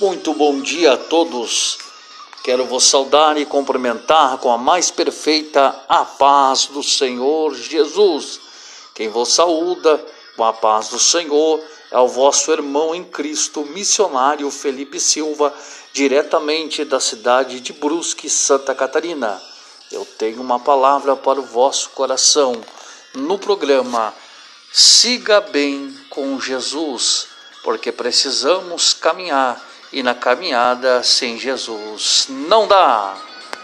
Muito bom dia a todos. Quero vos saudar e cumprimentar com a mais perfeita a paz do Senhor Jesus. Quem vos saúda com a paz do Senhor é o vosso irmão em Cristo, missionário Felipe Silva, diretamente da cidade de Brusque, Santa Catarina. Eu tenho uma palavra para o vosso coração no programa Siga Bem com Jesus, porque precisamos caminhar e na caminhada sem Jesus não dá.